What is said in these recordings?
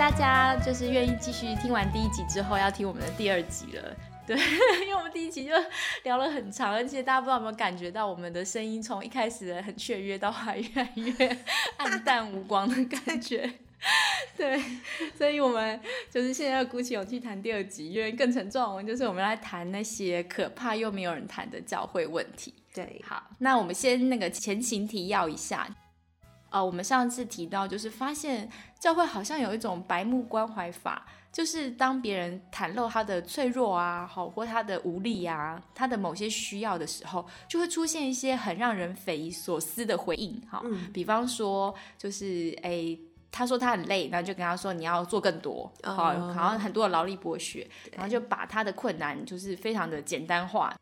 大家就是愿意继续听完第一集之后，要听我们的第二集了。对，因为我们第一集就聊了很长，而且大家不知道有没有感觉到我们的声音从一开始很雀跃，到还越来越暗淡无光的感觉。对，所以我们就是现在鼓起勇气谈第二集，因为更沉重，我们就是我们来谈那些可怕又没有人谈的教会问题。对，好，那我们先那个前情提要一下。呃，我们上次提到，就是发现教会好像有一种白目关怀法，就是当别人袒露他的脆弱啊，好或他的无力啊，他的某些需要的时候，就会出现一些很让人匪夷所思的回应。哈，比方说，就是哎，他说他很累，然后就跟他说你要做更多，好，好像很多的劳力剥削，然后就把他的困难就是非常的简单化，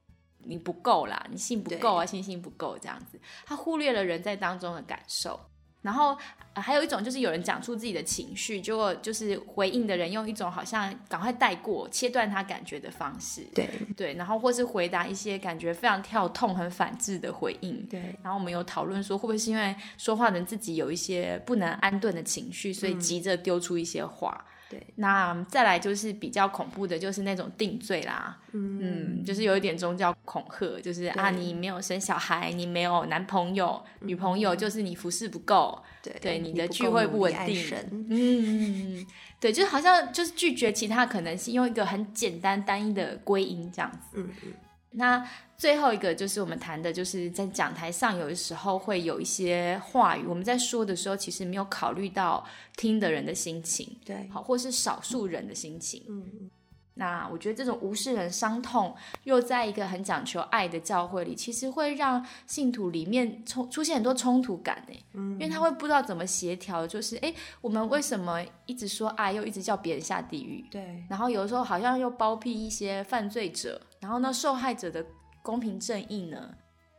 你不够啦，你信不够啊，信心不够这样子，他忽略了人在当中的感受。然后还有一种就是有人讲出自己的情绪，结果就是回应的人用一种好像赶快带过、切断他感觉的方式，对对，然后或是回答一些感觉非常跳痛、很反制的回应，对。然后我们有讨论说，会不会是因为说话人自己有一些不能安顿的情绪，所以急着丢出一些话。对，那再来就是比较恐怖的，就是那种定罪啦，嗯，就是有一点宗教恐吓，就是啊，你没有生小孩，你没有男朋友、女朋友，就是你服侍不够，对，对，你的聚会不稳定，嗯，对，就是好像就是拒绝其他可能性，用一个很简单单一的归因这样子，嗯嗯。那最后一个就是我们谈的，就是在讲台上有的时候会有一些话语，我们在说的时候，其实没有考虑到听的人的心情，对，好，或是少数人的心情，嗯嗯。那我觉得这种无视人伤痛，又在一个很讲求爱的教会里，其实会让信徒里面冲出现很多冲突感呢，嗯，因为他会不知道怎么协调，就是哎，我们为什么一直说爱，又一直叫别人下地狱，对，然后有的时候好像又包庇一些犯罪者。然后呢，受害者的公平正义呢？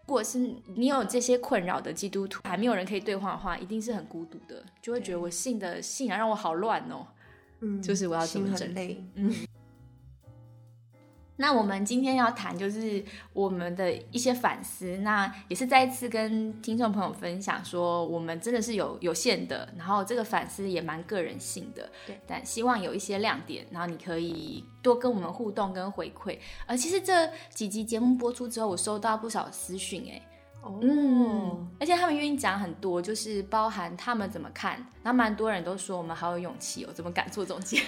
如果是你有这些困扰的基督徒，还没有人可以对话的话，一定是很孤独的，就会觉得我信的信仰让我好乱哦。嗯，就是我要怎么整理？嗯。那我们今天要谈就是我们的一些反思，那也是再一次跟听众朋友分享说，我们真的是有有限的，然后这个反思也蛮个人性的，对，但希望有一些亮点，然后你可以多跟我们互动跟回馈。呃，其实这几集节目播出之后，我收到不少私讯，哎。嗯，而且他们愿意讲很多，就是包含他们怎么看，然后蛮多人都说我们好有勇气哦，怎么敢做这种节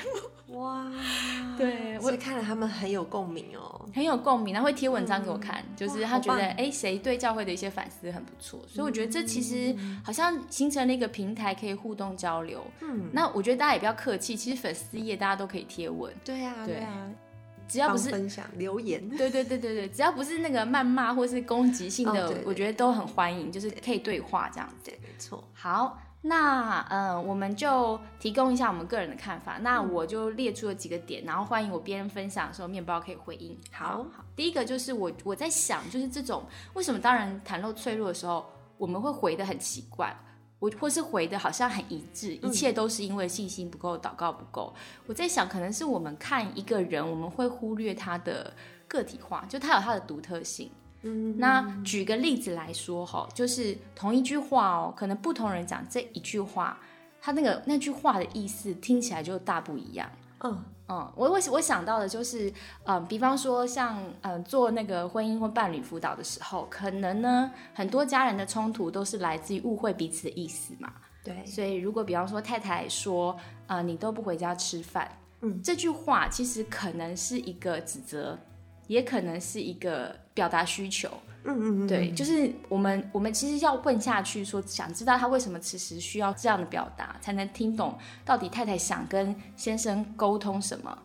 目？哇，对，我看了他们很有共鸣哦，很有共鸣，然后会贴文章给我看，就是他觉得哎，谁对教会的一些反思很不错，所以我觉得这其实好像形成了一个平台，可以互动交流。嗯，那我觉得大家也不要客气，其实粉丝页大家都可以贴文。对呀，对呀。只要不是分享留言，对对对对对，只要不是那个谩骂或是攻击性的，我觉得都很欢迎，就是可以对话这样子。没错。好，那嗯，我们就提供一下我们个人的看法。那我就列出了几个点，然后欢迎我别人分享的时候，面包可以回应。好好，第一个就是我我在想，就是这种为什么当人袒露脆弱的时候，我们会回的很奇怪。我或是回的好像很一致，一切都是因为信心不够，祷告不够。我在想，可能是我们看一个人，我们会忽略他的个体化，就他有他的独特性。嗯，那举个例子来说哈，就是同一句话哦，可能不同人讲这一句话，他那个那句话的意思听起来就大不一样。嗯。嗯，我我我想到的就是，嗯，比方说像嗯做那个婚姻或伴侣辅导的时候，可能呢很多家人的冲突都是来自于误会彼此的意思嘛。对，所以如果比方说太太说，呃，你都不回家吃饭，嗯，这句话其实可能是一个指责，也可能是一个表达需求。嗯嗯嗯，对，就是我们我们其实要问下去，说想知道他为什么此时需要这样的表达，才能听懂到底太太想跟先生沟通什么。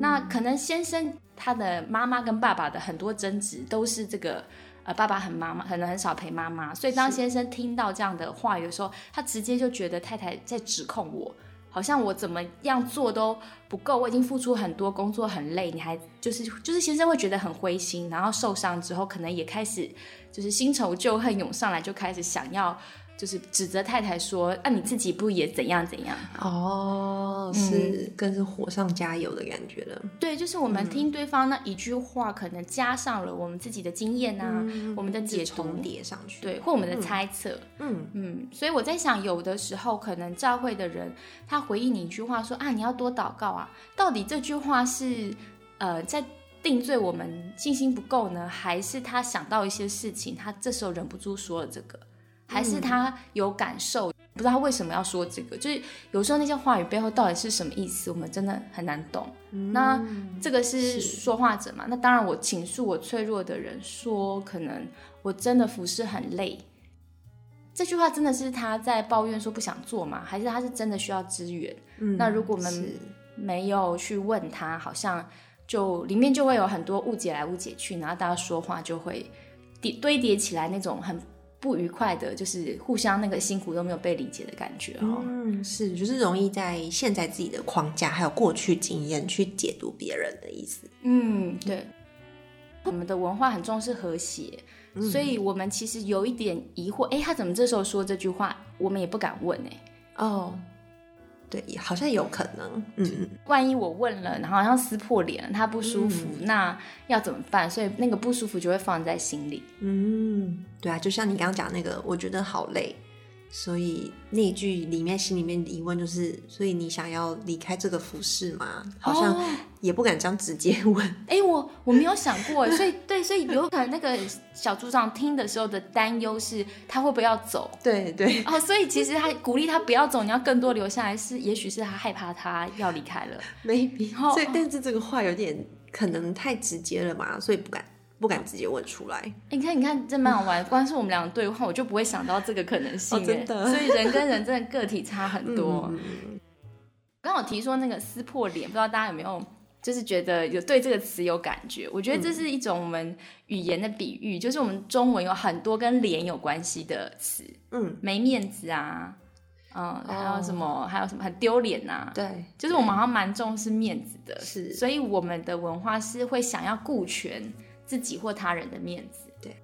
那可能先生他的妈妈跟爸爸的很多争执都是这个，呃，爸爸很妈妈可能很少陪妈妈，所以当先生听到这样的话语的时候，他直接就觉得太太在指控我。好像我怎么样做都不够，我已经付出很多，工作很累，你还就是就是先生会觉得很灰心，然后受伤之后，可能也开始就是新仇旧恨涌上来，就开始想要就是指责太太说啊你自己不也怎样怎样？哦，是更是火上加油的感觉了。对，就是我们听对方那一句话，可能加上了我们自己的经验啊，我们的解读重叠上去，对，或我们的猜测。嗯嗯，所以我在想，有的时候可能教会的人他回应你一句话说啊你要多祷告啊，到底这句话是呃在定罪我们信心不够呢，还是他想到一些事情，他这时候忍不住说了这个？还是他有感受，不知道他为什么要说这个。就是有时候那些话语背后到底是什么意思，我们真的很难懂。那这个是说话者嘛？那当然，我倾诉我脆弱的人说，可能我真的服侍很累。这句话真的是他在抱怨说不想做吗？还是他是真的需要支援？那如果我们没有去问他，好像就里面就会有很多误解来误解去，然后大家说话就会叠堆叠起来那种很。不愉快的，就是互相那个辛苦都没有被理解的感觉哦。嗯，是，就是容易在现在自己的框架还有过去经验去解读别人的意思。嗯，对。我们的文化很重视和谐，所以我们其实有一点疑惑，哎，他怎么这时候说这句话？我们也不敢问，哎。哦。对，好像有可能。嗯嗯，万一我问了，然后好像撕破脸了，他不舒服，那要怎么办？所以那个不舒服就会放在心里。嗯，对啊，就像你刚刚讲那个，我觉得好累。所以那一句里面心里面疑问就是，所以你想要离开这个服饰吗？好像也不敢这样直接问。哎，我我没有想过，所以对，所以有可能那个小组长听的时候的担忧是，他会不会要走？对对。哦，所以其实他鼓励他不要走，你要更多留下来，是也许是他害怕他要离开了，maybe。所以，但是这个话有点可能太直接了嘛，所以不敢。不敢直接问出来。你看，你看，这蛮好玩。光是我们两个对话，我就不会想到这个可能性。真的，所以人跟人真的个体差很多。刚好提说那个撕破脸，不知道大家有没有，就是觉得有对这个词有感觉？我觉得这是一种我们语言的比喻，就是我们中文有很多跟脸有关系的词。嗯，没面子啊，嗯，还有什么？还有什么很丢脸呐？对，就是我们好像蛮重视面子的。是，所以我们的文化是会想要顾全。自己或他人的面子，对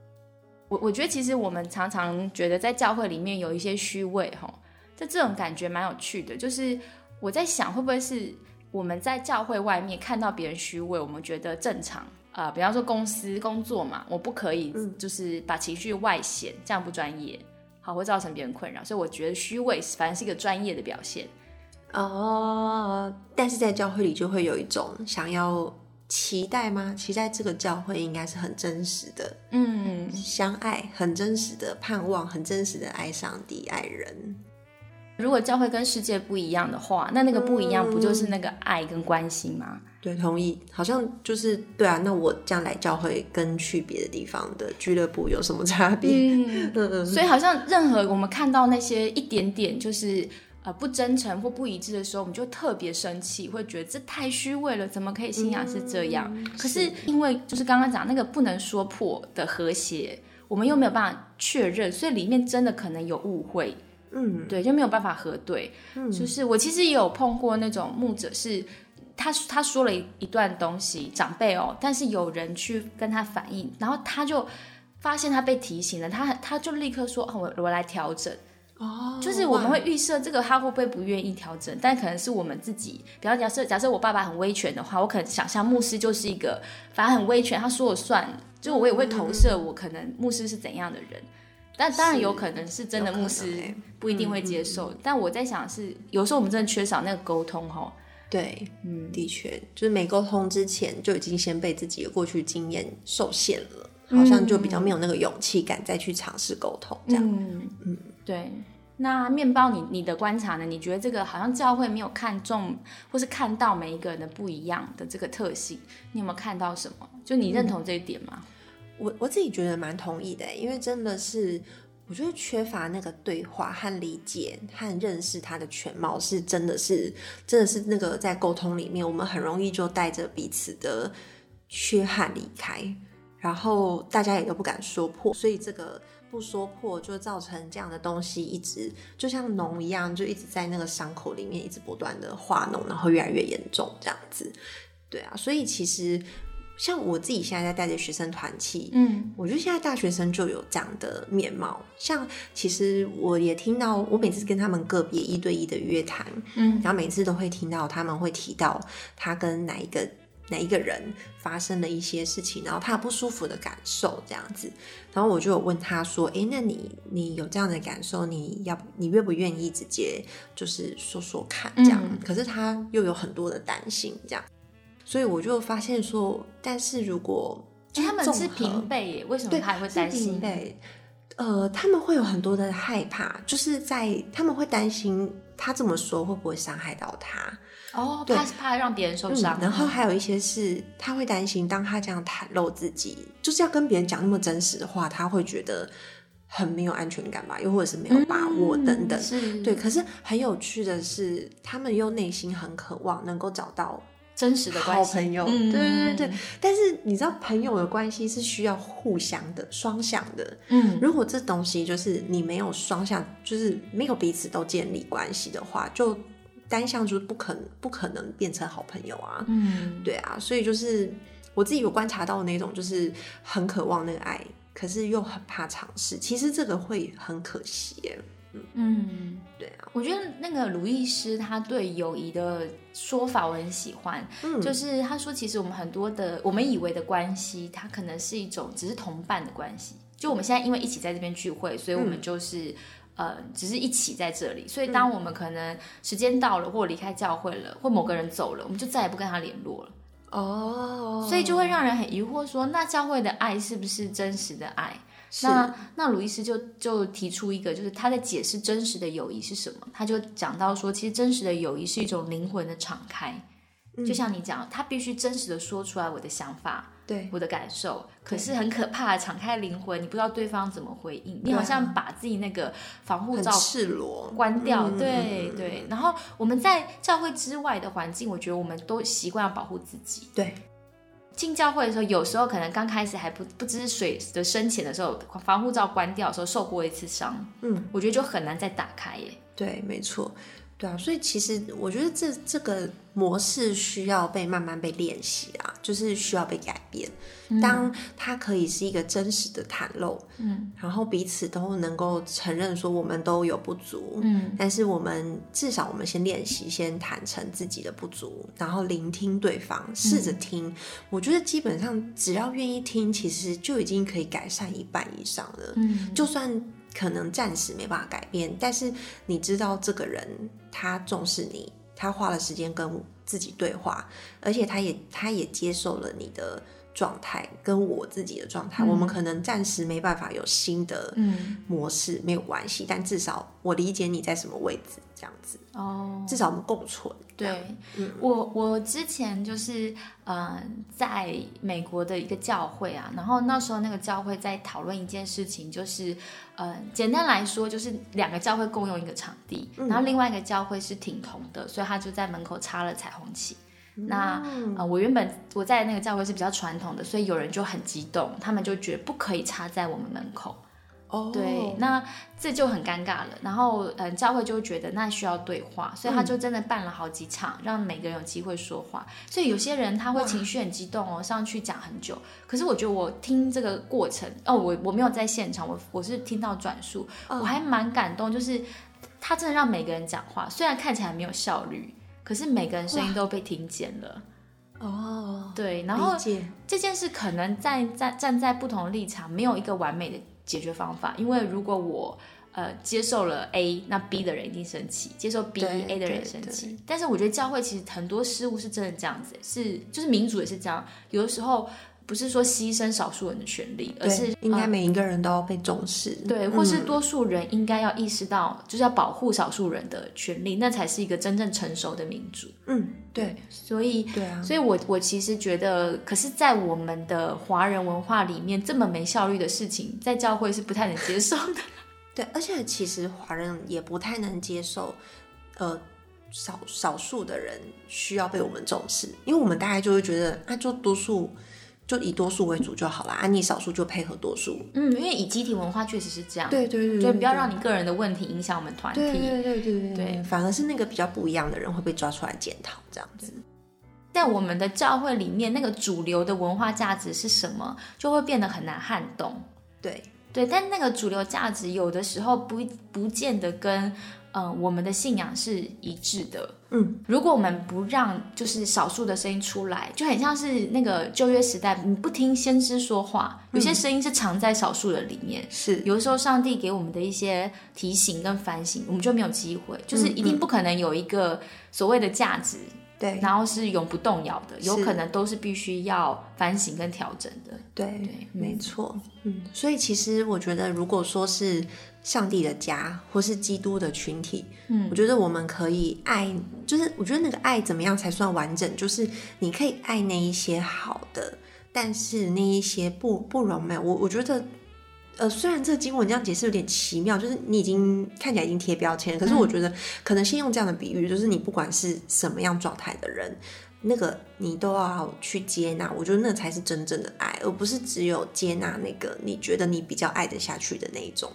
我，我觉得其实我们常常觉得在教会里面有一些虚伪，哈，这这种感觉蛮有趣的。就是我在想，会不会是我们在教会外面看到别人虚伪，我们觉得正常啊？比方说公司工作嘛，我不可以就是把情绪外显，这样不专业，好会造成别人困扰。所以我觉得虚伪反正是一个专业的表现哦。但是在教会里就会有一种想要。期待吗？期待这个教会应该是很真实的，嗯，相爱，很真实的盼望，很真实的爱上帝、爱人。如果教会跟世界不一样的话，那那个不一样不就是那个爱跟关心吗？对，同意。好像就是对啊。那我这样来教会跟去别的地方的俱乐部有什么差别？嗯，所以好像任何我们看到那些一点点就是。呃，不真诚或不一致的时候，我们就特别生气，会觉得这太虚伪了，怎么可以信仰是这样？可是因为就是刚刚讲那个不能说破的和谐，我们又没有办法确认，所以里面真的可能有误会，嗯，对，就没有办法核对。就是我其实也有碰过那种牧者，是他他说了一段东西，长辈哦，但是有人去跟他反映，然后他就发现他被提醒了，他他就立刻说，我我来调整。哦，就是我们会预设这个他会不会不愿意调整，但可能是我们自己。比方假设假设我爸爸很威权的话，我可能想象牧师就是一个反正很威权，他说了算。就我也会投射我可能牧师是怎样的人，但当然有可能是真的牧师不一定会接受。但我在想是有时候我们真的缺少那个沟通哈。对，嗯，的确就是没沟通之前就已经先被自己的过去经验受限了，好像就比较没有那个勇气敢再去尝试沟通这样。嗯嗯，对。那面包，你你的观察呢？你觉得这个好像教会没有看重，或是看到每一个人的不一样的这个特性，你有没有看到什么？就你认同这一点吗？我我自己觉得蛮同意的，因为真的是我觉得缺乏那个对话和理解和认识他的全貌，是真的是真的是那个在沟通里面，我们很容易就带着彼此的缺憾离开，然后大家也都不敢说破，所以这个。不说破，就造成这样的东西一直就像脓一样，就一直在那个伤口里面一直不断的化脓，然后越来越严重这样子。对啊，所以其实像我自己现在在带着学生团契，嗯我觉得现在大学生就有这样的面貌。像其实我也听到，我每次跟他们个别一对一的约谈，嗯然后每次都会听到他们会提到他跟哪一个哪一个人发生了一些事情，然后他不舒服的感受这样子。然后我就有问他说：“诶，那你你有这样的感受，你要你愿不愿意直接就是说说看这样？”嗯可是他又有很多的担心这样，所以我就发现说，但是如果哎他们是平辈耶，为什么，他还会平担心？辈呃，他们会有很多的害怕，就是在他们会担心他这么说会不会伤害到他。哦，对怕怕让别人受伤，嗯，然后还有一些是他会担心，当他这样袒露自己，就是要跟别人讲那么真实的话，他会觉得很没有安全感吧，又或者是没有把握嗯等等。是对，可是很有趣的是，他们又内心很渴望能够找到真实的好关系，朋友。对对对，但是你知道，朋友的关系是需要互相的、双向的。嗯如果这东西就是你没有双向，就是没有彼此都建立关系的话，就单向就是不可能不可能变成好朋友啊。嗯，对啊，所以就是我自己有观察到那种，就是很渴望那个爱，可是又很怕尝试。其实这个会很可惜耶。嗯。对啊，我觉得那个鲁易斯他对友谊的说法我很喜欢，嗯，就是他说，其实我们很多的我们以为的关系，它可能是一种只是同伴的关系。就我们现在因为一起在这边聚会，所以我们就是、呃，只是一起在这里。所以当我们可能时间到了，或离开教会了，或某个人走了，我们就再也不跟他联络了。哦，所以就会让人很疑惑说，那教会的爱是不是真实的爱？那那鲁伊斯就就提出一个，就是他在解释真实的友谊是什么。他就讲到说，其实真实的友谊是一种灵魂的敞开，就像你讲，他必须真实的说出来我的想法、对我的感受。可是很可怕，敞开灵魂，你不知道对方怎么回应，你好像把自己那个防护罩赤裸，关掉，嗯对对。然后我们在教会之外的环境，我觉得我们都习惯要保护自己。对，进教会的时候，有时候可能刚开始还不不知水的深浅的时候，防护罩关掉的时候受过一次伤，嗯，我觉得就很难再打开耶。对，没错，对啊，所以其实我觉得这这个模式需要被慢慢被练习啊，就是需要被改变。当它可以是一个真实的袒露，嗯然后彼此都能够承认说我们都有不足，嗯但是我们至少我们先练习，先坦诚自己的不足，然后聆听对方，试着听。我觉得基本上只要愿意听，其实就已经可以改善一半以上了。嗯，就算可能暂时没办法改变，但是你知道这个人他重视你，他花了时间跟自己对话，而且他也他也接受了你的状态跟我自己的状态。嗯我们可能暂时没办法有新的嗯模式，没有关系，但至少我理解你在什么位置，这样子，哦，至少我们共存。对，嗯我我之前就是呃在美国的一个教会啊，然后那时候那个教会在讨论一件事情，就是呃简单来说就是两个教会共用一个场地，嗯然后另外一个教会是挺同的，所以他就在门口插了彩虹旗。那嗯呃，我原本我在那个教会是比较传统的，所以有人就很激动，他们就觉得不可以插在我们门口。哦，对，那这就很尴尬了。然后，嗯，教会就觉得那需要对话，所以他就真的办了好几场，让每个人有机会说话。所以有些人他会情绪很激动哦，上去讲很久。可是我觉得我听这个过程，哦，我我没有在现场，我我是听到转述，嗯我还蛮感动，就是他真的让每个人讲话，虽然看起来没有效率，可是每个人声音都被听见了。哦，对，然后，这件事可能在在站在不同的立场，没有一个完美的解决方法。因为如果我呃接受了 A，那 B 的人一定生气；接受 B、A 的人生气。但是我觉得教会其实很多事物是真的这样子，是就是民主也是这样。有的时候不是说牺牲少数人的权利，而是，应该呃每一个人都要被重视。对，或是嗯多数人应该要意识到，就是要保护少数人的权利，那才是一个真正成熟的民主。嗯，对所以对啊，所以我我其实觉得，可是，在我们的华人文化里面，这么没效率的事情，在教会是不太能接受的。对，而且其实华人也不太能接受，呃，少少数的人需要被我们重视，因为我们大概就会觉得，啊，就多数就以多数为主就好了，啊，你少数就配合多数。嗯，因为以集体文化确实是这样，对对对就对，不要让你个人的问题影响我们团体。对对对对对对反而是那个比较不一样的人会被抓出来检讨，这样子。在我们的教会里面，那个主流的文化价值是什么，就会变得很难撼动。对对，但那个主流价值有的时候不不见得跟嗯、呃我们的信仰是一致的。嗯，如果我们不让就是少数的声音出来，就很像是那个旧约时代，你不听先知说话，有些声音是藏在少数的里面。是有的时候，上帝给我们的一些提醒跟反省，我们就没有机会，就是一定不可能有一个所谓的价值，对然后是永不动摇的，有可能都是必须要反省跟调整的。对对没错，嗯，所以其实我觉得，如果说是上帝的家，或是基督的群体，嗯我觉得我们可以爱，就是我觉得那个爱怎么样才算完整？就是你可以爱那一些好的，但是那一些不不容美。我我觉得。呃，虽然这个经文这样解释有点奇妙，就是你已经看起来已经贴标签了，可是我觉得可能先用这样的比喻，就是你不管是什么样状态的人，那个你都要去接纳，我觉得那才是真正的爱，而不是只有接纳那个你觉得你比较爱得下去的那一种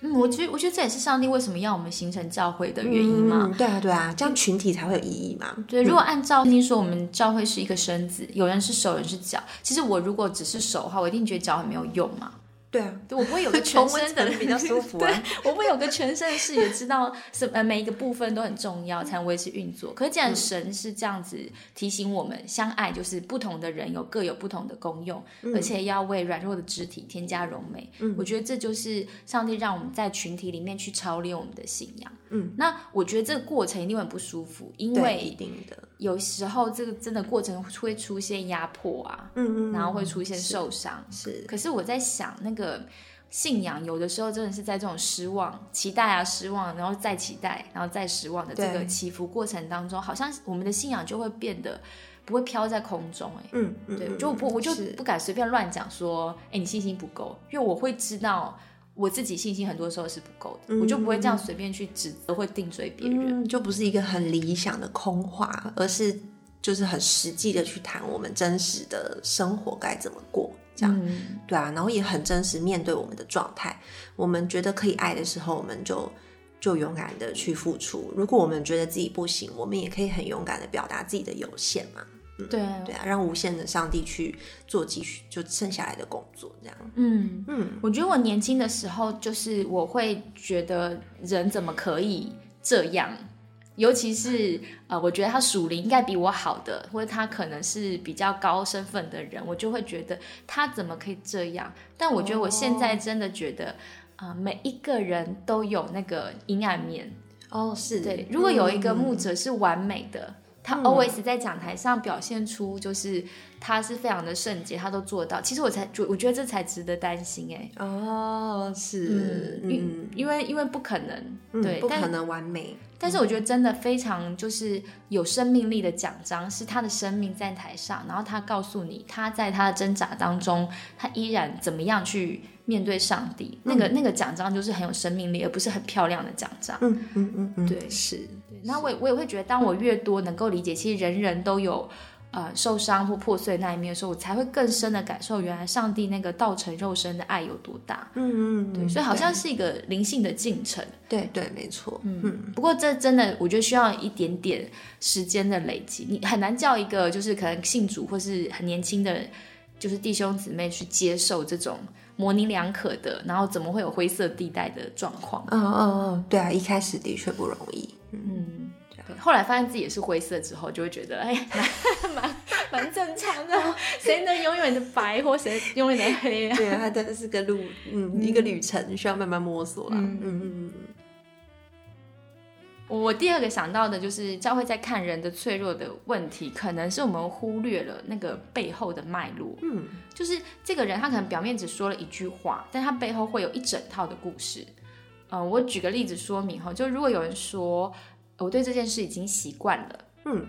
嗯，我觉得我觉得这也是上帝为什么要我们形成教会的原因嘛。嗯对啊，对啊，这样群体才会有意义嘛。对，如果按照圣经说，我们教会是一个身子，有人是手，有人是脚。其实我如果只是手的话，我一定觉得脚很没有用嘛。对啊，我不会有个 全身的比较 舒服啊对，我不会有个全身的视野，知道什呃每一个部分都很重要，才能维持运作。可是既然神是这样子提醒我们，相爱就是不同的人有各有不同的功用，而且要为软弱的肢体添加柔美。我觉得这就是上帝让我们在群体里面去操练我们的信仰。嗯，那我觉得这个过程一定会很不舒服，因为，一定的。有时候这个真的过程会出现压迫啊，嗯嗯，然后会出现受伤。是可是我在想，那个信仰有的时候真的是在这种失望、期待啊、失望，然后再期待，然后再失望的这个起伏过程当中，好像我们的信仰就会变得不会飘在空中、哎。嗯嗯，对，嗯就不我就不敢随便乱讲说，哎，你信心不够，因为我会知道我自己信心很多时候是不够的，我就不会这样随便去指责或定罪别人。嗯，就不是一个很理想的空话，而是就是很实际的去谈我们真实的生活该怎么过，这样。嗯，对啊，然后也很真实面对我们的状态。我们觉得可以爱的时候，我们就就勇敢的去付出；如果我们觉得自己不行，我们也可以很勇敢的表达自己的有限嘛。对，对啊，让无限的上帝去做继续就剩下来的工作，这样。嗯。嗯，我觉得我年轻的时候，就是我会觉得人怎么可以这样，尤其是呃，我觉得他属灵应该比我好的，或者他可能是比较高身份的人，我就会觉得他怎么可以这样？但我觉得我现在真的觉得，啊、每一个人都有那个阴暗面。哦，是对，如果有一个嗯牧者是完美的，他 always 在讲台上表现出就是他是非常的圣洁，他都做到。其实我才觉，我觉得这才值得担心哎。哦，是，嗯，因为因为不可能，嗯对，不可能完美。但是我觉得真的非常就是有生命力的奖章，是他的生命在台上，然后他告诉你他在他的挣扎当中，他依然怎么样去面对上帝。那个那个奖章就是很有生命力，而不是很漂亮的奖章。嗯嗯嗯嗯，对是，那我也我也会觉得，当我越多能够理解，其实人人都有呃受伤或破碎那一面的时候，我才会更深的感受，原来上帝那个道成肉身的爱有多大。嗯嗯，对，所以好像是一个灵性的进程。对对，没错，嗯不过这真的，我觉得需要一点点时间的累积，你很难叫一个就是可能信主或是很年轻的，就是弟兄姊妹去接受这种模棱两可的，然后怎么会有灰色地带的状况？嗯嗯嗯，对啊，一开始的确不容易。嗯，对。后来发现自己也是灰色之后，就会觉得哎，蛮蛮蛮正常的。谁能永远的白，或谁永远的黑啊？对啊，它真的是个路，嗯，一个旅程，需要慢慢摸索啦。嗯嗯嗯我第二个想到的就是教会在看人的脆弱的问题，可能是我们忽略了那个背后的脉络。嗯就是这个人他可能表面只说了一句话，但他背后会有一整套的故事。嗯、我举个例子说明哈，就如果有人说我对这件事已经习惯了，嗯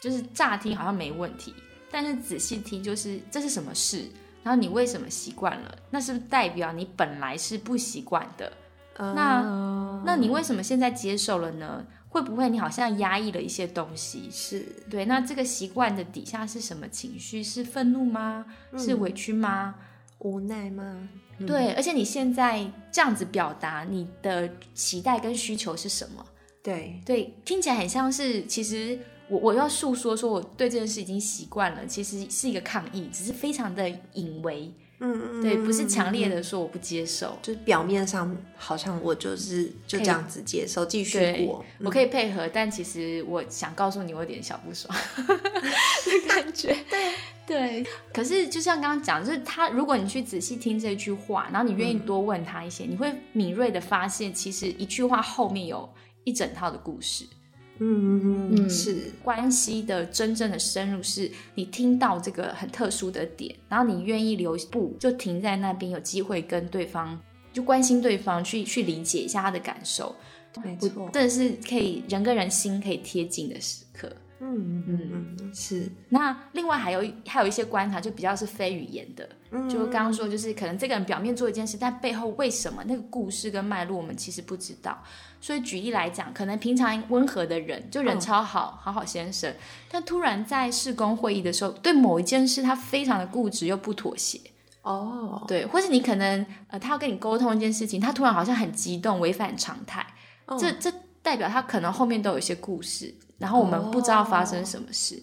就是乍听好像没问题，但是仔细听就是这是什么事，然后你为什么习惯了？那是不是代表你本来是不习惯的？嗯，那那你为什么现在接受了呢？会不会你好像压抑了一些东西？是对，那这个习惯的底下是什么情绪？是愤怒吗？是委屈吗？无奈吗？对，而且你现在这样子表达你的期待跟需求是什么？对，对，听起来很像是其实我我要诉说说我对这件事已经习惯了，其实是一个抗议，只是非常的隐微，嗯嗯，对，不是强烈的。说我不接受。就是表面上好像我就是就这样子接受，继续对过。，我可以配合，但其实我想告诉你，我有点小不爽的 感觉。对 对，可是就像刚刚讲，就是他，如果你去仔细听这句话，然后你愿意多问他一些，你会敏锐的发现，其实一句话后面有一整套的故事。嗯嗯嗯，嗯是，关系的真正的深入，是你听到这个很特殊的点，然后你愿意留步，就停在那边，有机会跟对方就关心对方，去去理解一下他的感受。没错。真的是可以人跟人心可以贴近的时刻。嗯嗯嗯嗯，是。那另外还有还有一些观察，就比较是非语言的，嗯。就刚刚说，就是可能这个人表面做一件事，但背后为什么那个故事跟脉络我们其实不知道。所以举例来讲，可能平常温和的人，就人嗯。超好，好好先生，但突然在事工会议的时候，对某一件事他非常的固执又不妥协，哦，对，或是你可能呃他要跟你沟通一件事情，他突然好像很激动，违反常态，哦这这代表他可能后面都有一些故事，然后我们不知道发生什么事，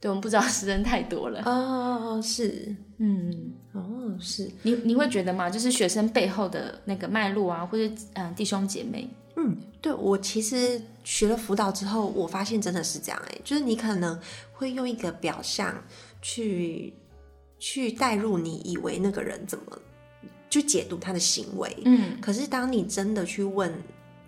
对我们不知道事真太多了。哦，是，嗯，哦，是，你你会觉得吗？就是学生背后的那个脉络啊，或者嗯、呃弟兄姐妹，嗯，对我其实学了辅导之后，我发现真的是这样哎、就是你可能会用一个表象去去带入你以为那个人怎么去解读他的行为，嗯。可是当你真的去问，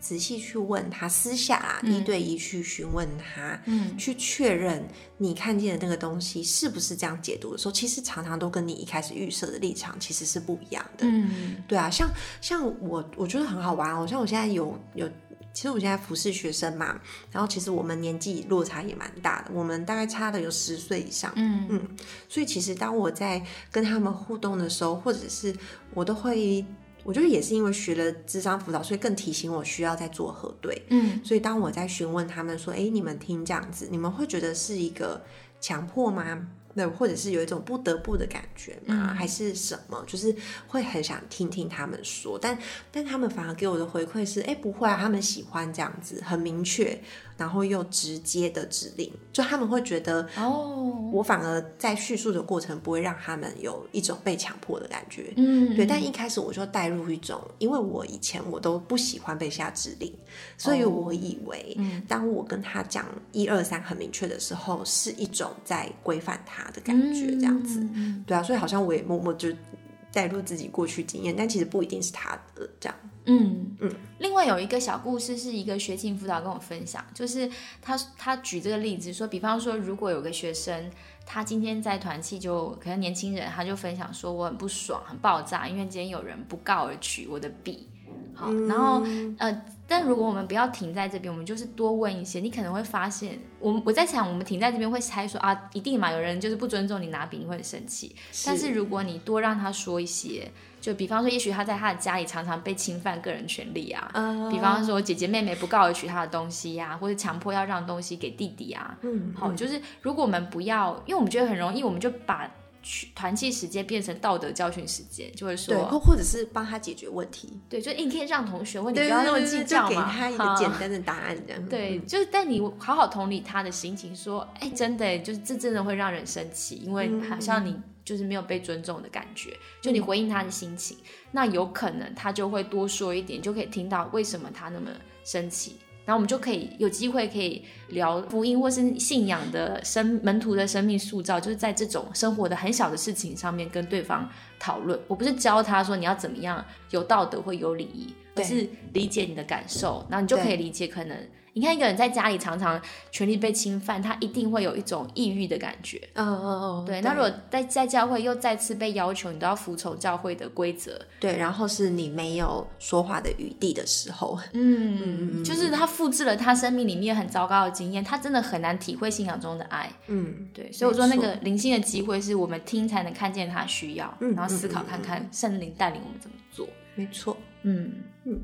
仔细去问他，私下啊，一对一去询问他，嗯去确认你看见的那个东西是不是这样解读的时候，其实常常都跟你一开始预设的立场其实是不一样的。嗯对啊，像像我，我觉得很好玩哦。像我现在有有，其实我现在服侍学生嘛，然后其实我们年纪落差也蛮大的，我们大概差的有十岁以上。嗯嗯，所以其实当我在跟他们互动的时候，或者是我都会，我觉得也是因为学了智商辅导，所以更提醒我需要再做核对。嗯所以当我在询问他们说：“诶，你们听这样子，你们会觉得是一个强迫吗？那，或者是有一种不得不的感觉吗？嗯还是什么？就是会很想听听他们说，但但他们反而给我的回馈是：诶，不会啊，他们喜欢这样子，很明确，然后又直接的指令，就他们会觉得哦，我反而在叙述的过程不会让他们有一种被强迫的感觉。嗯对，但一开始我就带入一种，因为我以前我都不喜欢被下指令，所以哦我以为，嗯当我跟他讲一二三很明确的时候，是一种在规范他的感觉，这样子。嗯对啊，所以好像我也默默就带入自己过去经验，但其实不一定是他的这样。嗯嗯另外有一个小故事，是一个学情辅导跟我分享，就是他他举这个例子说，比方说如果有个学生，他今天在团契就可能年轻人，他就分享说我很不爽，很爆炸，因为今天有人不告而取我的笔。好，然后呃，但如果我们不要停在这边，我们就是多问一些，你可能会发现，我我在想，我们停在这边会猜说啊，一定嘛，有人就是不尊重你拿笔，你会很生气。但是如果你多让他说一些，就比方说，也许他在他的家里常常被侵犯个人权利啊，呃比方说姐姐妹妹不告而取他的东西呀、或者强迫要让东西给弟弟啊。嗯，好，就是如果我们不要，因为我们觉得很容易，我们就把去团契时间变成道德教训时间，就会对，说或或者是帮他解决问题，对，就、诶你可以让同学问，你不要那么计较嘛就给。他一个好简单的答案，这样。对，就是但你好好同理他的心情，说，哎，真的，就是这真的会让人生气，因为好像你就是没有被尊重的感觉，就你回应他的心情，那有可能他就会多说一点，就可以听到为什么他那么生气。然后我们就可以有机会可以聊福音或是信仰的生门徒的生命塑造，就是在这种生活的很小的事情上面跟对方讨论。我不是教他说你要怎么样有道德或有礼仪，而是理解你的感受，然后你就可以理解可能你看一个人在家里常常权力被侵犯，他一定会有一种抑郁的感觉。嗯嗯嗯，对，那如果在在教会又再次被要求你都要服从教会的规则，对，然后是你没有说话的余地的时候，嗯嗯嗯，就是他复制了他生命里面很糟糕的经验，他真的很难体会信仰中的爱。嗯，对，所以我说那个灵性的机会是我们听才能看见他需要，嗯然后思考看看圣灵带领我们怎么做。没错，嗯。嗯。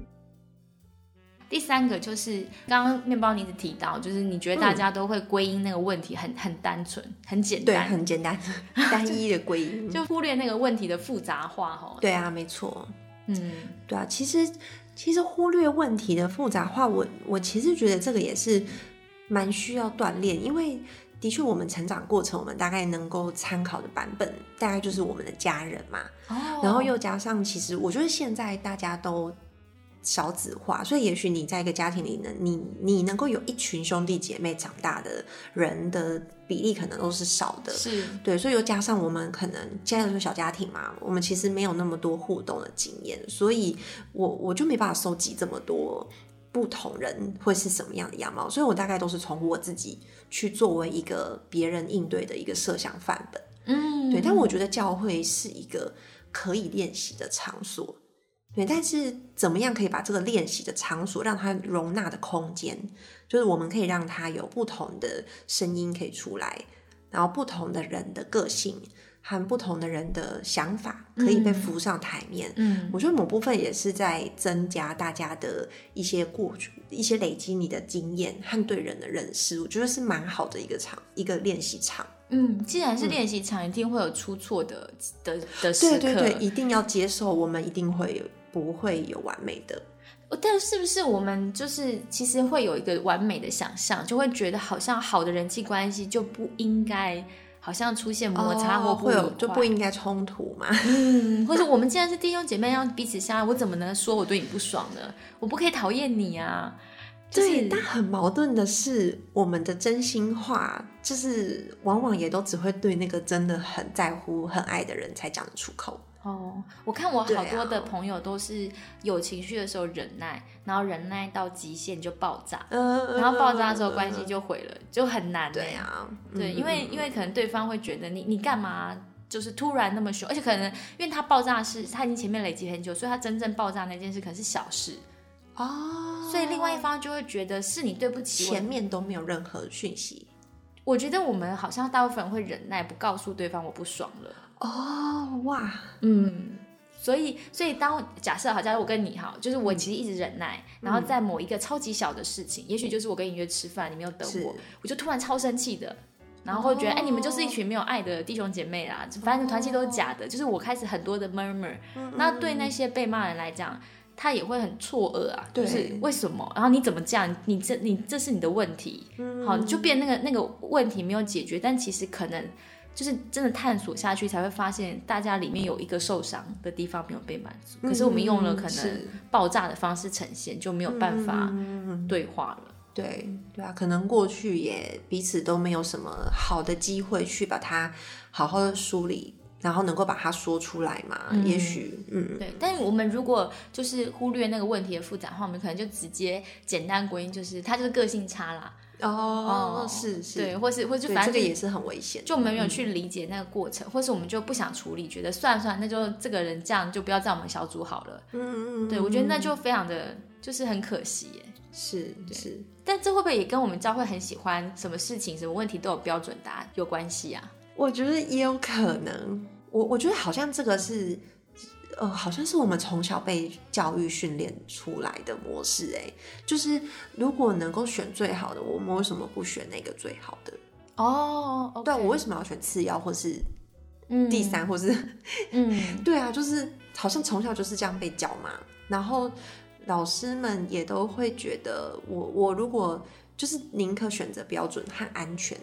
第三个就是刚刚面包你只提到，就是你觉得大家都会归因那个问题很很单纯、很简对，单，很简单，单一的归因，就忽略那个问题的复杂化哈。对啊，没错，嗯。对啊，其实其实忽略问题的复杂化，我我其实觉得这个也是蛮需要锻炼，因为的确我们成长过程，我们大概能够参考的版本，大概就是我们的家人嘛。哦。然后又加上，其实我觉得现在大家都少子化，所以也许你在一个家庭里呢，你你能够有一群兄弟姐妹长大的人的比例可能都是少的。是对，所以又加上我们可能现在都是小家庭嘛，我们其实没有那么多互动的经验，所以我我就没办法收集这么多不同人会是什么样的样貌，所以我大概都是从我自己去作为一个别人应对的一个设想范本。嗯，对，但我觉得教会是一个可以练习的场所。对，但是怎么样可以把这个练习的场所让它容纳的空间，就是我们可以让它有不同的声音可以出来，然后不同的人的个性和不同的人的想法可以被浮上台面。嗯我觉得某部分也是在增加大家的一些过去、一些累积你的经验和对人的认识，我觉得是蛮好的一个场、一个练习场。嗯，既然是练习场，一定会有出错的的的时刻。对对对，一定要接受，我们一定会有不会有完美的。但是不是我们就是其实会有一个完美的想象，就会觉得好像好的人际关系就不应该好像出现摩擦或哦会有就不应该冲突嘛？嗯，或者 我们既然是弟兄姐妹，要彼此相爱，我怎么能说我对你不爽呢？我不可以讨厌你啊！就是对，但很矛盾的是，我们的真心话就是往往也都只会对那个真的很在乎、很爱的人才讲得出口。哦，我看我好多的朋友都是有情绪的时候忍耐，然后忍耐到极限就爆炸，嗯，然后爆炸的时候关系就毁了，就很难、欸。对啊，对，嗯因为因为可能对方会觉得你你干嘛就是突然那么凶，而且可能因为他爆炸是他已经前面累积很久，所以他真正爆炸那件事可能是小事，哦，所以另外一方就会觉得是你对不起我。前。面都没有任何讯息。我觉得我们好像大部分人会忍耐，不告诉对方我不爽了。哦，哇，嗯，所以所以当假设好，假如我跟你哈，就是我其实一直忍耐，然后在某一个超级小的事情，也许就是我跟你约吃饭，你没有等我，我就突然超生气的。然后会觉得，哎、你们就是一群没有爱的弟兄姐妹啦，反正团契都是假的。就是我开始很多的 murmur，、那对那些被骂人来讲，他也会很错愕啊，就是为什么？然后你怎么这样？你这你这是你的问题，好，就变那个那个问题没有解决，但其实可能就是真的探索下去才会发现，大家里面有一个受伤的地方没有被满足。可是我们用了可能爆炸的方式呈现，就没有办法嗯对话了。对对啊，可能过去也彼此都没有什么好的机会去把它好好的梳理，然后能够把它说出来嘛。也许，嗯，对，但是我们如果就是忽略那个问题的复杂化，我们可能就直接简单归因，就是他就是个性差啦，哦，是是，对，或是或是反正就这个也是很危险。就我们没有去理解那个过程，或是我们就不想处理，觉得算了算了，那就这个人这样就不要在我们小组好了。嗯，嗯嗯，对我觉得那就非常的就是很可惜耶。是是，但这会不会也跟我们教会很喜欢什么事情、什么问题都有标准答案有关系啊？我觉得也有可能。我我觉得好像这个是，呃，好像是我们从小被教育训练出来的模式。哎，就是如果能够选最好的，我们为什么不选那个最好的？哦，对啊，我为什么要选次要或是嗯第三，或是？嗯 对啊，就是好像从小就是这样被教嘛，然后老师们也都会觉得我我如果就是宁可选择标准和安全，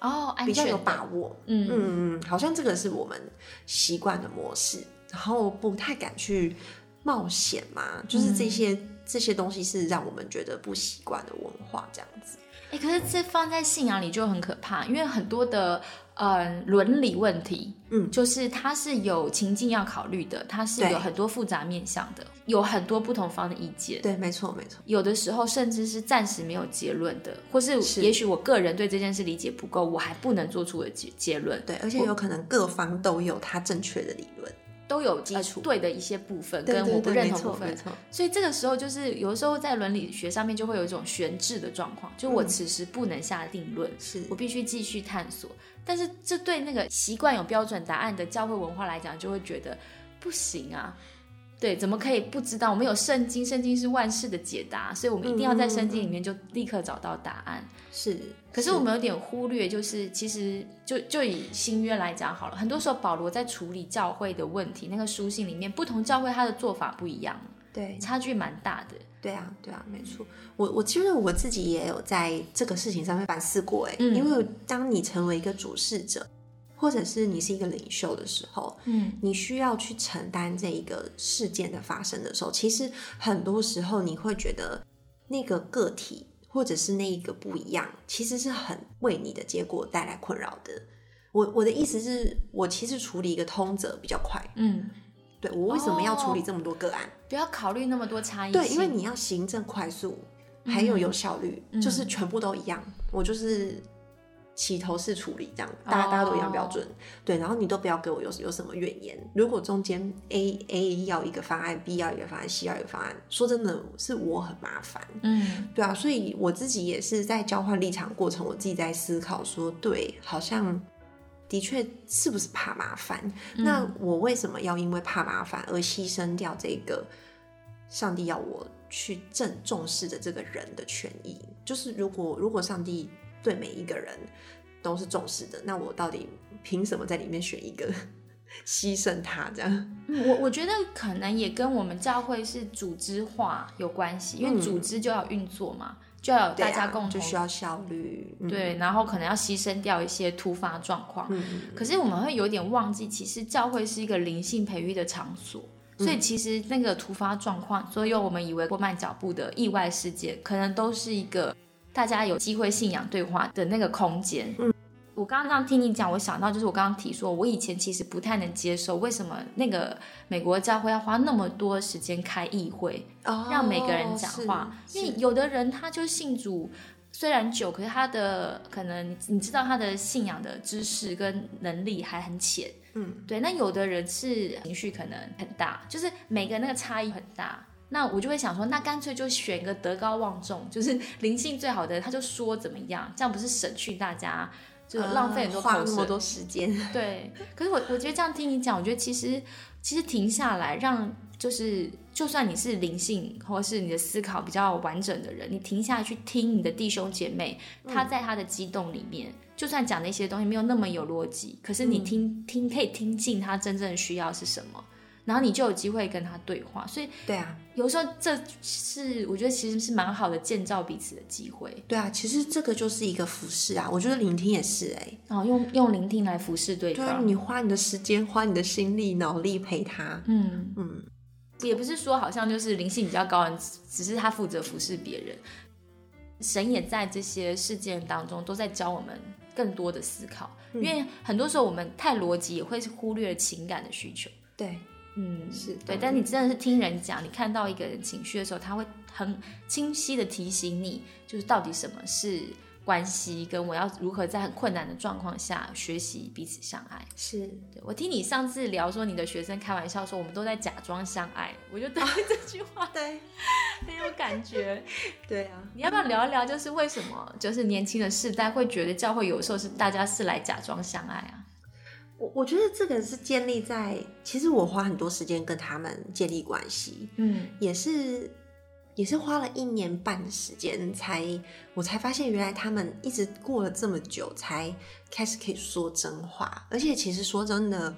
哦，比较有把握。嗯嗯嗯，好像这个是我们习惯的模式，然后不太敢去冒险嘛，就是这些、这些东西是让我们觉得不习惯的文化，这样子。哎，可是这放在信仰里就很可怕，因为很多的呃伦理问题，嗯。就是它是有情境要考虑的，它是有很多复杂面向的，有很多不同方的意见。对，没错没错。有的时候甚至是暂时没有结论的，或是是。也许我个人对这件事理解不够，我还不能做出的结结论，对，而且有可能各方都有他正确的理论，都有基础呃对的一些部分跟我不认同部分。所以这个时候就是有的时候在伦理学上面就会有一种悬置的状况，就我嗯此时不能下定论，是我必须继续探索。但是这对那个习惯有标准答案的教会文化来讲，就会觉得不行啊。对，怎么可以不知道？我们有圣经，圣经是万事的解答，所以我们一定要在圣经里面就立刻找到答案。是，可是我们有点忽略，就是其实就就以新约来讲好了，很多时候保罗在处理教会的问题，那个书信里面，不同教会他的做法不一样。对差距蛮大的。对啊，对啊，没错。我我其实我自己也有在这个事情上面反思过，哎、嗯因为当你成为一个主事者，或者是你是一个领袖的时候，嗯你需要去承担这一个事件的发生的时候，其实很多时候你会觉得那个个体或者是那一个不一样，其实是很为你的结果带来困扰的。我我的意思是我其实处理一个通则比较快，嗯，对我为什么要处理这么多个案？不要考虑那么多差异。对，因为你要行政快速，还有有效率，嗯就是全部都一样。我就是起头式处理这样，大家、大家都一样标准。对，然后你都不要给我有有什么怨言。如果中间 A A 要一个方案，B 要一个方案，C 要一个方案，说真的是我很麻烦。嗯对啊，所以我自己也是在交换立场过程，我自己在思考说，对，好像的确是不是怕麻烦？那我为什么要因为怕麻烦而牺牲掉这个上帝要我去正重视的这个人的权益？就是如果如果上帝对每一个人都是重视的，那我到底凭什么在里面选一个 牺牲他这样？嗯，我我觉得可能也跟我们教会是组织化有关系，因为嗯组织就要运作嘛，就要大家共同就需要效率，嗯、对，然后可能要牺牲掉一些突发状况。嗯，可是我们会有点忘记，其实教会是一个灵性培育的场所，所以其实那个突发状况，所有我们以为过慢脚步的意外事件，可能都是一个大家有机会信仰对话的那个空间。嗯我刚刚这样听你讲，我想到就是我刚刚提说，我以前其实不太能接受为什么那个美国教会要花那么多时间开议会，哦让每个人讲话，因为有的人他就信主虽然久，可是他的可能你知道他的信仰的知识跟能力还很浅，嗯，对。那有的人是情绪可能很大，就是每个那个差异很大。那我就会想说，那干脆就选个德高望重，就是 灵性最好的，他就说怎么样，这样不是省去大家就是浪费很多口水。花那么多时间。对，可是我我觉得这样听你讲，我觉得其实其实停下来，让就是就算你是灵性或是你的思考比较完整的人，你停下来去听你的弟兄姐妹，他在他的激动里面，就算讲那些东西没有那么有逻辑，可是你听、听可以听进他真正需要是什么。然后你就有机会跟他对话，所以对啊，有时候这是我觉得其实是蛮好的建造彼此的机会。对啊，其实这个就是一个服侍啊，我觉得聆听也是哎、然后用用聆听来服侍对对啊，方。你花你的时间，花你的心力、脑力陪他，嗯，嗯，也不是说好像就是灵性比较高人，只只是他负责服侍别人。神也在这些事件当中都在教我们更多的思考，因为很多时候我们太逻辑，也会忽略了情感的需求。对，嗯，是对。但你真的是听人讲，你看到一个人情绪的时候，他会很清晰的提醒你，就是到底什么是关系，跟我要如何在很困难的状况下学习彼此相爱。是，对我听你上次聊说，你的学生开玩笑说我们都在假装相爱，我就对这句话 对，很有感觉。对啊，你要不要聊一聊，就是为什么就是年轻的世代会觉得教会有时候是大家是来假装相爱啊？我我觉得这个是建立在，其实我花很多时间跟他们建立关系，嗯也是也是花了一年半的时间才，我才发现原来他们一直过了这么久才开始可以说真话，而且其实说真的，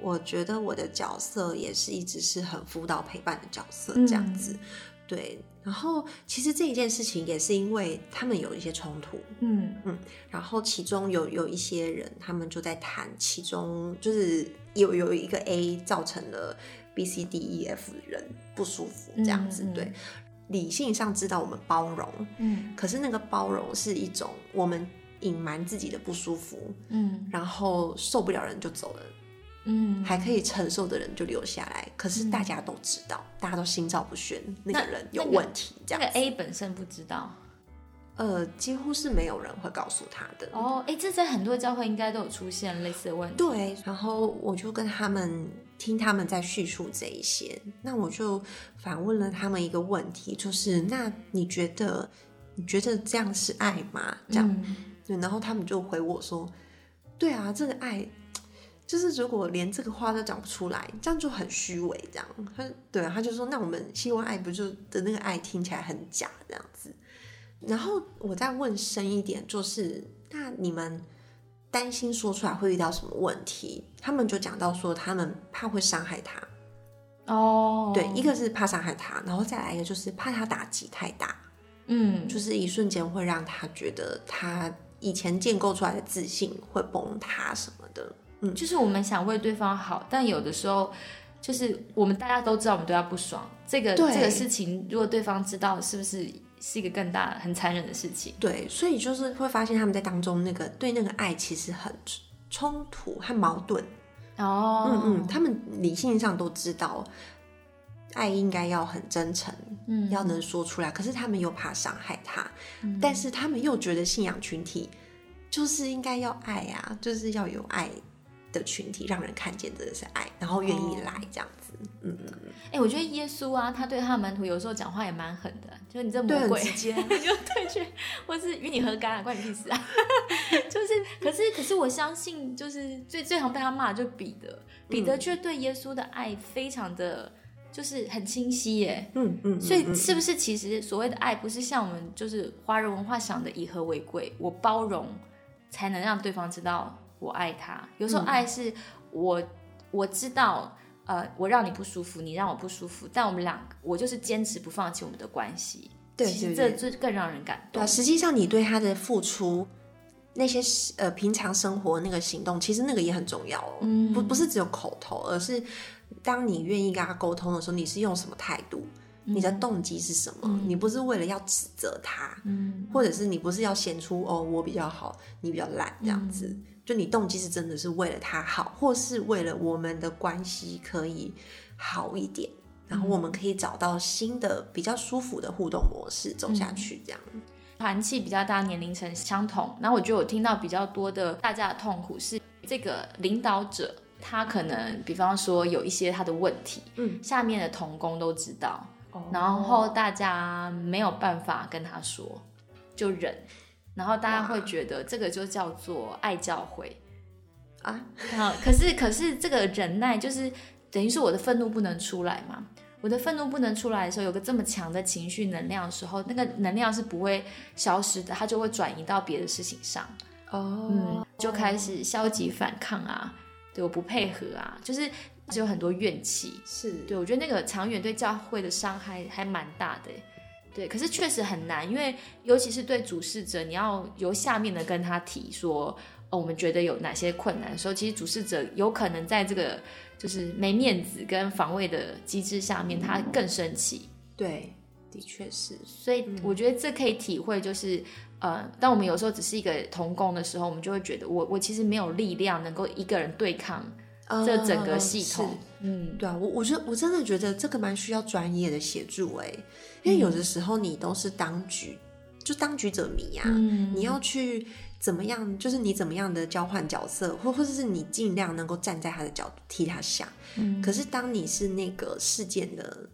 我觉得我的角色也是一直是很辅导陪伴的角色这样子，对。然后其实这一件事情也是因为他们有一些冲突，嗯。嗯然后其中有有一些人，他们就在谈，其中就是有有一个 A 造成了 B、C、D、E、F 人不舒服这样子，嗯嗯对。理性上知道我们包容，嗯可是那个包容是一种我们隐瞒自己的不舒服，嗯。然后受不了人就走了，嗯，还可以承受的人就留下来。可是大家都知道，大家都心照不宣，那那个人有问题，这样、那个。A 本身不知道呃，几乎是没有人会告诉他的。哦，哎，这在很多教会应该都有出现类似的问题。对，然后我就跟他们听他们在叙述这一些，那我就反问了他们一个问题，就是那你觉得你觉得这样是爱吗？这样，嗯对，然后他们就回我说，对啊，这个爱。就是如果连这个话都讲不出来，这样就很虚伪。这样，他对啊，他就说，那我们希望爱不就的那个爱听起来很假这样子。然后我再问深一点，就是那你们担心说出来会遇到什么问题？他们就讲到说，他们怕会伤害他，哦，对，一个是怕伤害他，然后再来一个就是怕他打击太大，嗯，就是一瞬间会让他觉得他以前建构出来的自信会崩塌什么的。嗯，就是我们想为对方好，但有的时候就是我们大家都知道我们对他不爽，这个对。这个事情如果对方知道，是不是是一个更大很残忍的事情？对，所以就是会发现他们在当中那个对那个爱其实很冲突和矛盾。哦，嗯嗯，他们理性上都知道爱应该要很真诚，嗯要能说出来，可是他们又怕伤害他，但是他们又觉得信仰群体就是应该要爱啊，就是要有爱的群体，让人看见真的是爱，然后愿意来这样子。嗯嗯，哎、我觉得耶稣啊，他对他的门徒有时候讲话也蛮狠的，就是你这对，魔鬼，很直接。就退去，或是与你何干啊，关你屁事啊！就是，可是，可是我相信，就是最最常被他骂的就是彼得，彼得却对耶稣的爱非常的，就是很清晰耶。嗯嗯，所以嗯是不是其实所谓的爱，不是像我们就是华人文化想的以和为贵，我包容才能让对方知道我爱他。有时候爱是我我知道，呃，我让你不舒服，你让我不舒服，但我们两个我就是坚持不放弃我们的关系。对其实对这这更让人感动对啊，。实际上你对他的付出，那些呃平常生活那个行动，其实那个也很重要哦。嗯不不是只有口头，而是当你愿意跟他沟通的时候，你是用什么态度？你的动机是什么？你不是为了要指责他，嗯或者是你不是要显出哦我比较好，你比较烂这样子。嗯就你动机是真的是为了他好，或是为了我们的关系可以好一点，然后我们可以找到新的比较舒服的互动模式走下去，这样。团契比较大，年龄层相同。然后我觉得我听到比较多的大家的痛苦是这个领导者，他可能比方说有一些他的问题，嗯，下面的童工都知道，哦然后大家没有办法跟他说，就忍，然后大家会觉得这个就叫做爱教会。啊，好，可是可是这个忍耐就是等于是我的愤怒不能出来嘛。我的愤怒不能出来的时候，有个这么强的情绪能量的时候，那个能量是不会消失的，它就会转移到别的事情上，哦嗯，就开始消极反抗啊，对，我不配合啊，就是就有很多怨气。是对我觉得那个长远对教会的伤害还蛮大的耶，对，可是确实很难，因为尤其是对主事者，你要由下面的跟他提说，哦，我们觉得有哪些困难的时候，其实主事者有可能在这个就是没面子跟防卫的机制下面，他更生气。对，的确是，所以我觉得这可以体会，就是呃，当我们有时候只是一个童工的时候，我们就会觉得我我其实没有力量能够一个人对抗这整个系统是。嗯，对啊，我我觉得我真的觉得这个蛮需要专业的协助哎，因为有的时候你都是当局，就当局者迷呀、嗯你要去怎么样，就是你怎么样的交换角色，或或者是你尽量能够站在他的角度替他想。嗯可是当你是那个事件的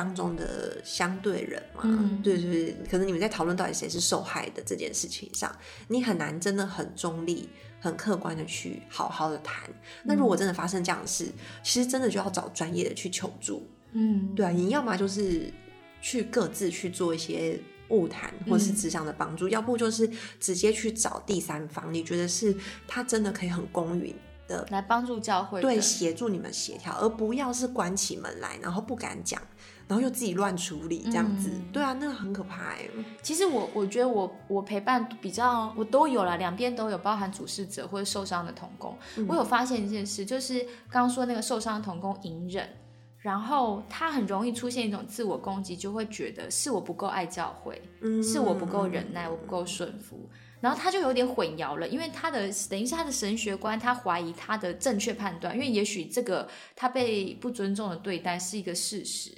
当中的相对人嘛，嗯对对对，可能你们在讨论到底谁是受害的这件事情上，你很难真的很中立、很客观的去好好的谈。那如果真的发生这样的事，其实真的就要找专业的去求助。嗯，对啊，你要么就是去各自去做一些物谈或是智商的帮助，要不就是直接去找第三方，你觉得是他真的可以很公允的来帮助教会对，协助你们协调，而不要是关起门来，然后不敢讲，然后又自己乱处理这样子。嗯对啊，那个很可怕哎。其实我我觉得我我陪伴比较我都有了，两边都有，包含主事者或者受伤的童工。我有发现一件事，就是刚刚说那个受伤的童工隐忍，然后他很容易出现一种自我攻击，就会觉得是我不够爱教会，嗯是我不够忍耐，我不够顺服。然后他就有点混淆了，因为他的等于是他的神学观，他怀疑他的正确判断，因为也许这个他被不尊重的对待是一个事实，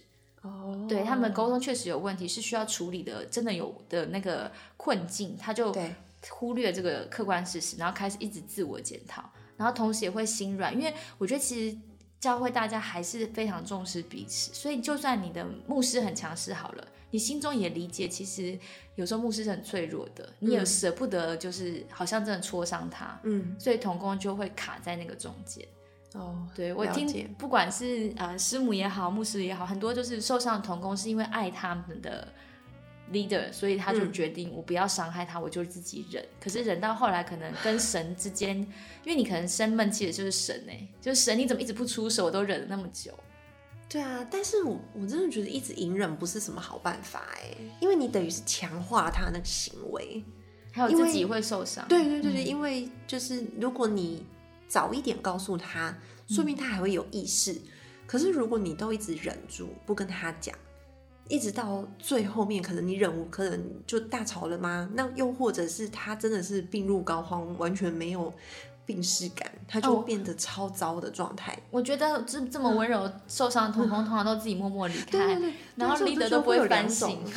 哦，对他们的沟通确实有问题，是需要处理的，真的有的那个困境，他就忽略这个客观事实，然后开始一直自我检讨，然后同时也会心软，因为我觉得其实教会大家还是非常重视彼此，所以就算你的牧师很强势好了，你心中也理解，其实有时候牧师是很脆弱的，你也舍不得，就是好像真的戳伤他，嗯，所以童工就会卡在那个中间。哦，对我听不管是呃师母也好，牧师也好，很多就是受伤的童工是因为爱他们的 leader，所以他就嗯决定我不要伤害他，我就自己忍。可是忍到后来，可能跟神之间，因为你可能生闷气的就是神哎、就是神你怎么一直不出手，我都忍了那么久。对啊，但是我我真的觉得一直隐忍不是什么好办法哎，因为你等于是强化他那个行为，还有自己会受伤。对对对对，因为就是如果你早一点告诉他，说明他还会有意识。可是如果你都一直忍住不跟他讲，一直到最后面，可能你忍无可忍就大吵了吗？那又或者是他真的是病入膏肓，完全没有病逝感，他就变得超糟的状态。我觉得这这么温柔 受伤的童工，通常都自己默默离开，然后立德都不会反省，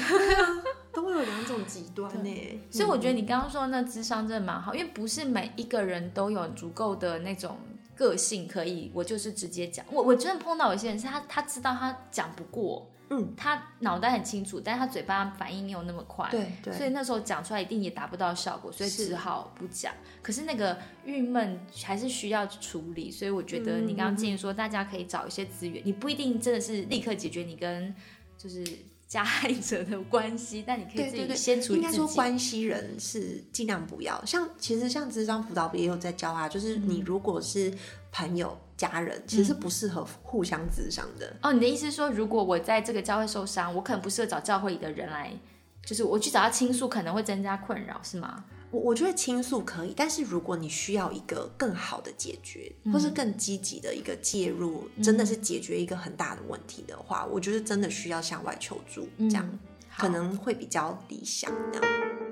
都会有两种极端呢。所以我觉得你刚刚说那智商真的蛮好，因为不是每一个人都有足够的那种。个性可以，我就是直接讲。我我真的碰到有些人是他，他知道他讲不过，嗯，他脑袋很清楚，但是他嘴巴反应没有那么快，对对，所以那时候讲出来一定也达不到效果，所以只好不讲。可是那个郁闷还是需要处理，所以我觉得你刚刚建议说大家可以找一些资源，你不一定真的是立刻解决你跟就是。加害者的关系，但你可以自己先处理应该说，关系人是尽量不要。像其实像智商辅导也有在教啊，就是你如果是朋友、家人，其实是不适合互相智商的。哦，你的意思是说，如果我在这个教会受伤，我可能不适合找教会里的人来，就是我去找他倾诉，可能会增加困扰，是吗？我我觉得倾诉可以，但是如果你需要一个更好的解决，或是更积极的一个介入，真的是解决一个很大的问题的话，我觉得真的需要向外求助，这样可能会比较理想。这样。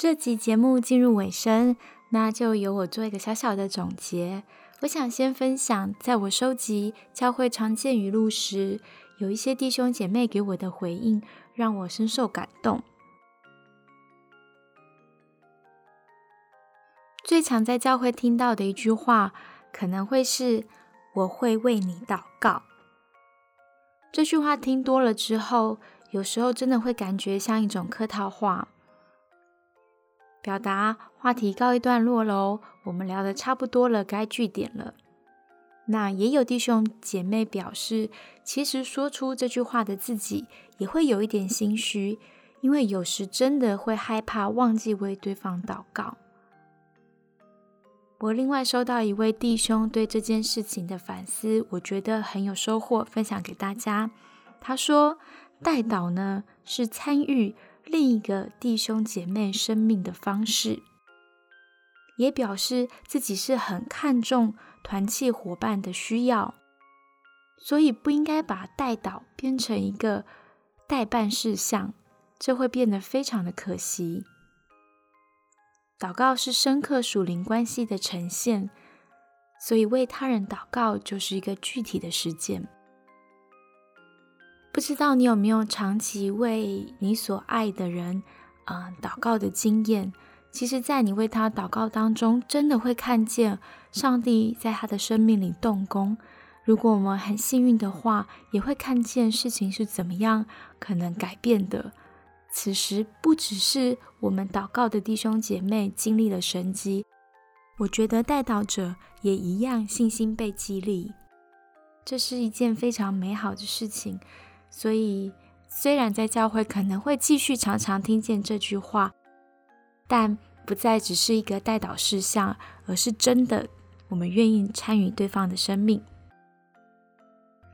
这集节目进入尾声，那就由我做一个小小的总结。我想先分享，在我收集教会常见语录时，有一些弟兄姐妹给我的回应，让我深受感动。最常在教会听到的一句话，可能会是“我会为你祷告”。这句话听多了之后，有时候真的会感觉像一种客套话。表达话题告一段落喽，我们聊的差不多了，该据点了。那也有弟兄姐妹表示，其实说出这句话的自己也会有一点心虚，因为有时真的会害怕忘记为对方祷告。我另外收到一位弟兄对这件事情的反思，我觉得很有收获，分享给大家。他说：“代祷呢，是参与。”另一个弟兄姐妹生命的方式，也表示自己是很看重团契伙伴的需要，所以不应该把代祷变成一个代办事项，这会变得非常的可惜。祷告是深刻属灵关系的呈现，所以为他人祷告就是一个具体的实践。不知道你有没有长期为你所爱的人，嗯，祷告的经验？其实，在你为他祷告当中，真的会看见上帝在他的生命里动工。如果我们很幸运的话，也会看见事情是怎么样可能改变的。此时，不只是我们祷告的弟兄姐妹经历了神迹，我觉得带祷者也一样信心被激励。这是一件非常美好的事情。所以，虽然在教会可能会继续常常听见这句话，但不再只是一个代祷事项，而是真的我们愿意参与对方的生命。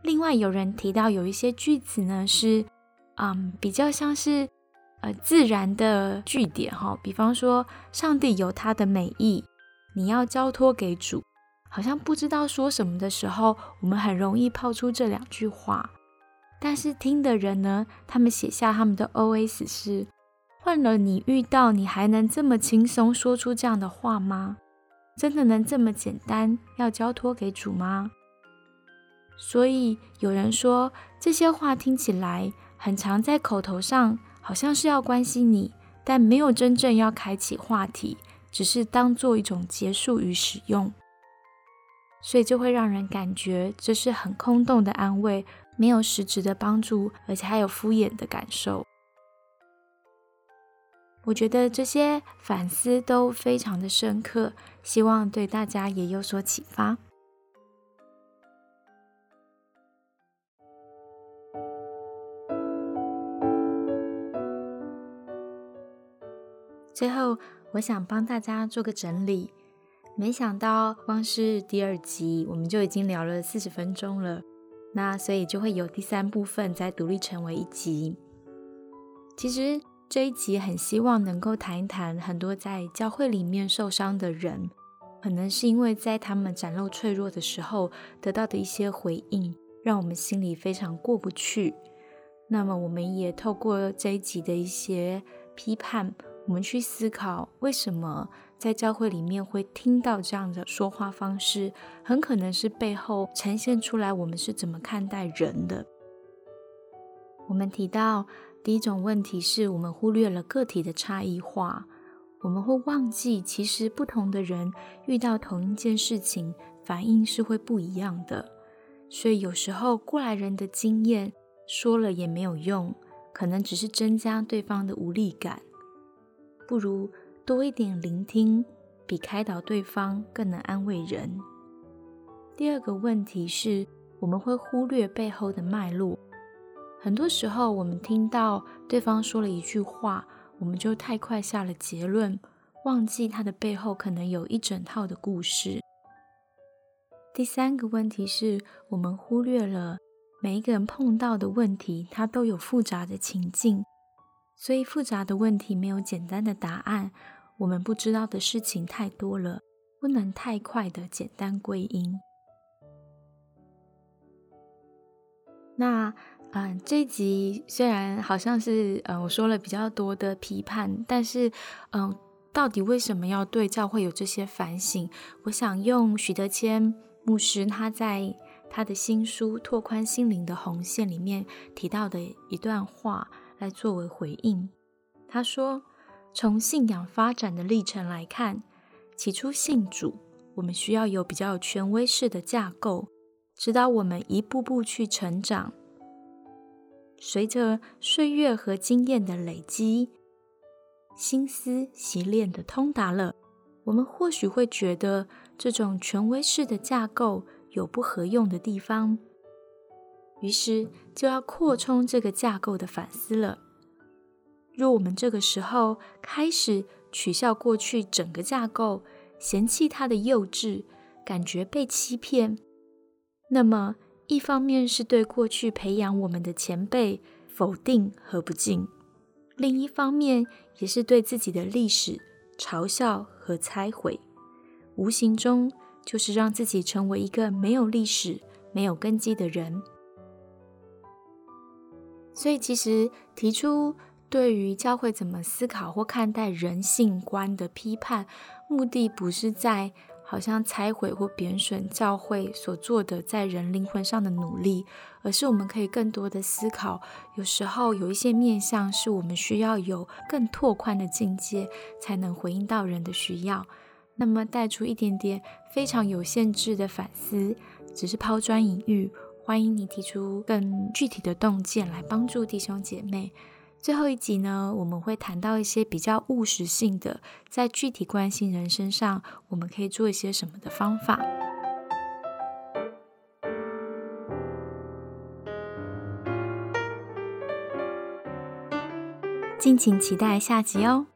另外，有人提到有一些句子呢，是嗯比较像是呃自然的句点哈，比方说上帝有他的美意，你要交托给主，好像不知道说什么的时候，我们很容易抛出这两句话。但是听的人呢，他们写下他们的 O.S 是：换了你遇到，你还能这么轻松说出这样的话吗？真的能这么简单要交托给主吗？所以有人说这些话听起来很常在口头上，好像是要关心你，但没有真正要开启话题，只是当做一种结束与使用，所以就会让人感觉这是很空洞的安慰。没有实质的帮助而且还有敷衍的感受。我觉得这些反思都非常的深刻希望对大家也有所启发。最后我想帮大家做个整理没想到光是第二集我们就已经聊了四十分钟了那所以就会有第三部分再独立成为一集。其实这一集很希望能够谈一谈很多在教会里面受伤的人，可能是因为在他们展露脆弱的时候得到的一些回应，让我们心里非常过不去。那么我们也透过这一集的一些批判，我们去思考为什么。在教会里面会听到这样的说话方式，很可能是背后呈现出来我们是怎么看待人的。我们提到第一种问题是我们忽略了个体的差异化，我们会忘记其实不同的人遇到同一件事情反应是会不一样的，所以有时候过来人的经验说了也没有用，可能只是增加对方的无力感，不如。多一点聆听，比开导对方更能安慰人。第二个问题是，我们会忽略背后的脉络。很多时候，我们听到对方说了一句话，我们就太快下了结论，忘记他的背后可能有一整套的故事。第三个问题是，我们忽略了每一个人碰到的问题，它都有复杂的情境，所以复杂的问题没有简单的答案。我们不知道的事情太多了，不能太快的简单归因。那，嗯，这集虽然好像是，嗯，我说了比较多的批判，但是，嗯，到底为什么要对教会有这些反省？我想用许德谦牧师他在他的新书《拓宽心灵的红线》里面提到的一段话来作为回应。他说。从信仰发展的历程来看，起初信主，我们需要有比较权威式的架构，指导我们一步步去成长。随着岁月和经验的累积，心思习练的通达了，我们或许会觉得这种权威式的架构有不合用的地方，于是就要扩充这个架构的反思了。若我们这个时候开始取笑过去整个架构，嫌弃它的幼稚，感觉被欺骗，那么一方面是对过去培养我们的前辈否定和不敬，另一方面也是对自己的历史嘲笑和拆毁，无形中就是让自己成为一个没有历史、没有根基的人。所以，其实提出。对于教会怎么思考或看待人性观的批判，目的不是在好像拆毁或贬损教会所做的在人灵魂上的努力，而是我们可以更多的思考，有时候有一些面向是我们需要有更拓宽的境界，才能回应到人的需要。那么带出一点点非常有限制的反思，只是抛砖引玉，欢迎你提出更具体的洞见来帮助弟兄姐妹。最后一集呢，我们会谈到一些比较务实性的，在具体关心人身上，我们可以做一些什么的方法。敬请期待下集哦。